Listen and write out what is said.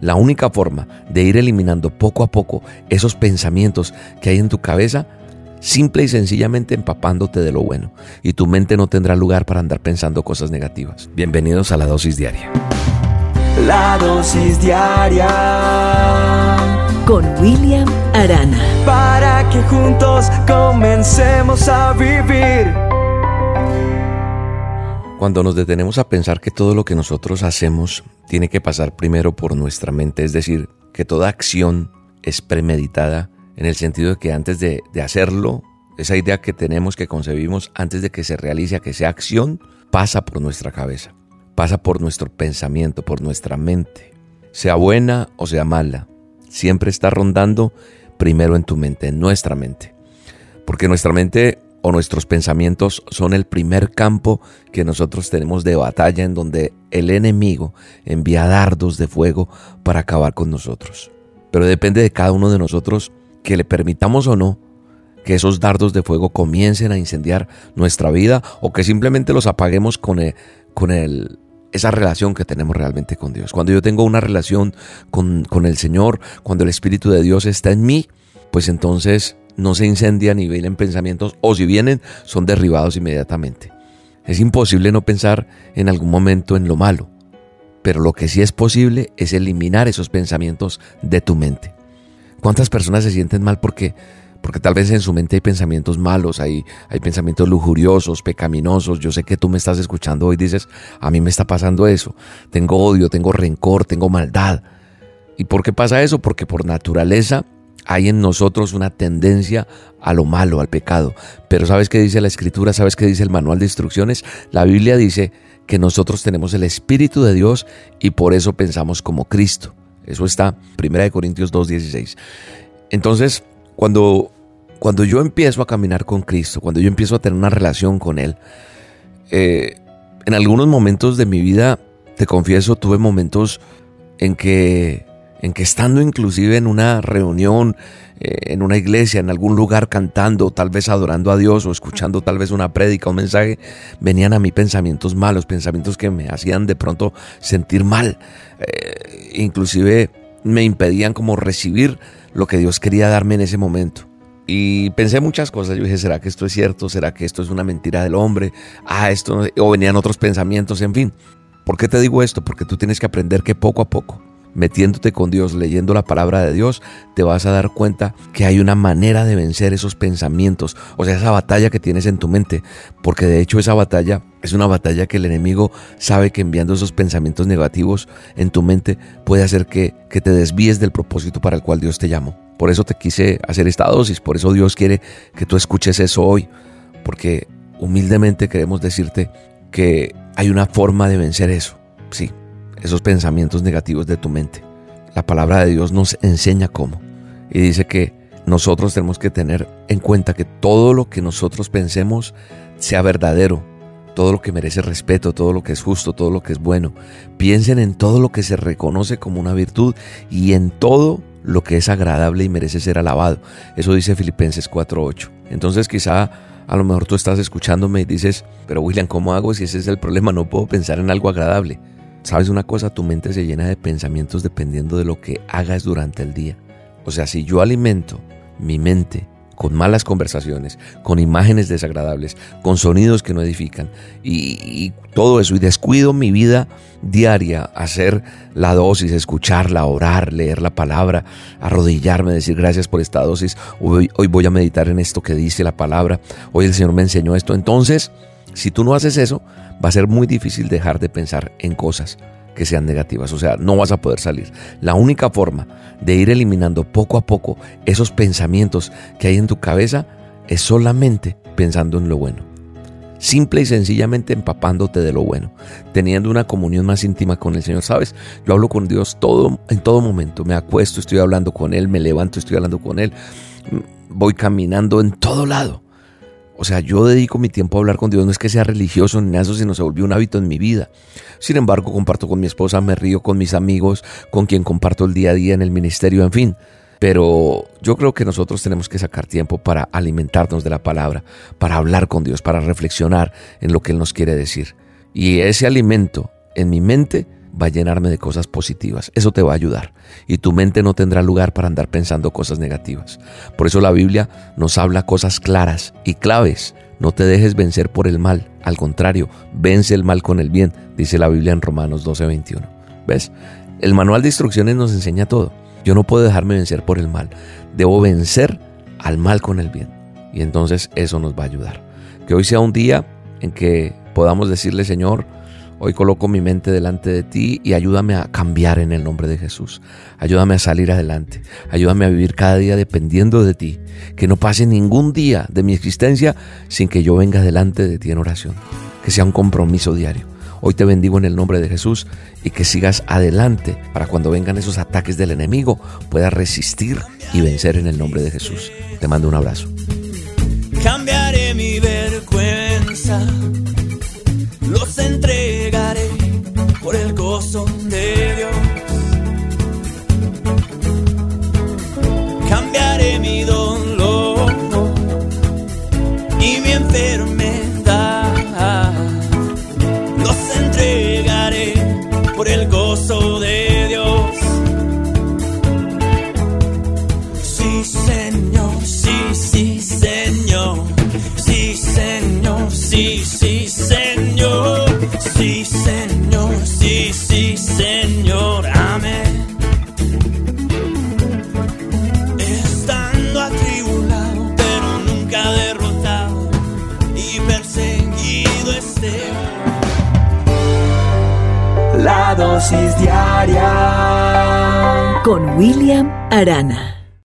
La única forma de ir eliminando poco a poco esos pensamientos que hay en tu cabeza, simple y sencillamente empapándote de lo bueno. Y tu mente no tendrá lugar para andar pensando cosas negativas. Bienvenidos a la dosis diaria. La dosis diaria con William Arana. Para que juntos comencemos a vivir. Cuando nos detenemos a pensar que todo lo que nosotros hacemos tiene que pasar primero por nuestra mente, es decir, que toda acción es premeditada en el sentido de que antes de, hacerlo, esa idea que tenemos, que concebimos, antes de que se realice, que sea acción, pasa por nuestra cabeza, pasa por nuestro pensamiento, por nuestra mente, sea buena o sea mala, siempre está rondando primero en tu mente, en nuestra mente, porque nuestra mente o nuestros pensamientos son el primer campo que nosotros tenemos de batalla en donde el enemigo envía dardos de fuego para acabar con nosotros. Pero depende de cada uno de nosotros que le permitamos o no que esos dardos de fuego comiencen a incendiar nuestra vida o que simplemente los apaguemos con, el, con el, esa relación que tenemos realmente con Dios. Cuando yo tengo una relación con, con el Señor, cuando el Espíritu de Dios está en mí, pues entonces no se incendia ni vienen pensamientos, o si vienen, son derribados inmediatamente. Es imposible no pensar en algún momento en lo malo, pero lo que sí es posible es eliminar esos pensamientos de tu mente. ¿Cuántas personas se sienten mal porque porque tal vez en su mente hay pensamientos malos, hay, hay pensamientos lujuriosos, pecaminosos. Yo sé que tú me estás escuchando hoy y dices, a mí me está pasando eso. Tengo odio, tengo rencor, tengo maldad. ¿Y por qué pasa eso? Porque por naturaleza hay en nosotros una tendencia a lo malo, al pecado. Pero ¿sabes qué dice la escritura? ¿Sabes qué dice el manual de instrucciones? La Biblia dice que nosotros tenemos el Espíritu de Dios y por eso pensamos como Cristo. Eso está 1 Corintios 2.16. Entonces, cuando, cuando yo empiezo a caminar con Cristo, cuando yo empiezo a tener una relación con Él, eh, en algunos momentos de mi vida, te confieso, tuve momentos en que en que estando inclusive en una reunión, eh, en una iglesia, en algún lugar cantando, tal vez adorando a Dios o escuchando tal vez una prédica, un mensaje, venían a mí pensamientos malos, pensamientos que me hacían de pronto sentir mal, eh, inclusive me impedían como recibir lo que Dios quería darme en ese momento. Y pensé muchas cosas. Yo dije, ¿será que esto es cierto? ¿Será que esto es una mentira del hombre? Ah, esto. O venían otros pensamientos, en fin. ¿Por qué te digo esto? Porque tú tienes que aprender que poco a poco metiéndote con Dios, leyendo la palabra de Dios, te vas a dar cuenta que hay una manera de vencer esos pensamientos, o sea, esa batalla que tienes en tu mente, porque de hecho esa batalla es una batalla que el enemigo sabe que enviando esos pensamientos negativos en tu mente puede hacer que, que te desvíes del propósito para el cual Dios te llamó. Por eso te quise hacer esta dosis, por eso Dios quiere que tú escuches eso hoy, porque humildemente queremos decirte que hay una forma de vencer eso. Sí, esos pensamientos negativos de tu mente. La palabra de Dios nos enseña cómo. Y dice que nosotros tenemos que tener en cuenta que todo lo que nosotros pensemos sea verdadero, todo lo que merece respeto, todo lo que es justo, todo lo que es bueno. Piensen en todo lo que se reconoce como una virtud y en todo lo que es agradable y merece ser alabado. Eso dice Filipenses 4.8. Entonces quizá a lo mejor tú estás escuchándome y dices, pero William, ¿cómo hago si ese es el problema? No puedo pensar en algo agradable. ¿Sabes una cosa? Tu mente se llena de pensamientos dependiendo de lo que hagas durante el día. O sea, si yo alimento mi mente con malas conversaciones, con imágenes desagradables, con sonidos que no edifican y, todo eso, y descuido mi vida diaria, hacer la dosis, escucharla, orar, leer la palabra, arrodillarme, decir gracias por esta dosis, hoy, hoy voy a meditar en esto que dice la palabra, hoy el Señor me enseñó esto, entonces, si tú no haces eso, va a ser muy difícil dejar de pensar en cosas que sean negativas, o sea, no vas a poder salir. La única forma de ir eliminando poco a poco esos pensamientos que hay en tu cabeza es solamente pensando en lo bueno. Simple y sencillamente empapándote de lo bueno, teniendo una comunión más íntima con el Señor. Sabes, yo hablo con Dios todo en todo momento. Me acuesto, estoy hablando con él, me levanto, estoy hablando con él. Voy caminando en todo lado. O sea, yo dedico mi tiempo a hablar con Dios, no es que sea religioso ni nada, eso, sino se volvió un hábito en mi vida. Sin embargo, comparto con mi esposa, me río con mis amigos, con quien comparto el día a día en el ministerio, en fin. Pero yo creo que nosotros tenemos que sacar tiempo para alimentarnos de la palabra, para hablar con Dios, para reflexionar en lo que Él nos quiere decir. Y ese alimento en mi mente va a llenarme de cosas positivas. Eso te va a ayudar. Y tu mente no tendrá lugar para andar pensando cosas negativas. Por eso la Biblia nos habla cosas claras y claves. No te dejes vencer por el mal. Al contrario, vence el mal con el bien, dice la Biblia en Romanos 12:21. ¿Ves? El manual de instrucciones nos enseña todo. Yo no puedo dejarme vencer por el mal. Debo vencer al mal con el bien. Y entonces eso nos va a ayudar. Que hoy sea un día en que podamos decirle, Señor, Hoy coloco mi mente delante de ti y ayúdame a cambiar en el nombre de Jesús. Ayúdame a salir adelante. Ayúdame a vivir cada día dependiendo de ti. Que no pase ningún día de mi existencia sin que yo venga delante de ti en oración. Que sea un compromiso diario. Hoy te bendigo en el nombre de Jesús y que sigas adelante para cuando vengan esos ataques del enemigo puedas resistir y vencer en el nombre de Jesús. Te mando un abrazo. Cambiaré mi vergüenza los entregaré con William Arana.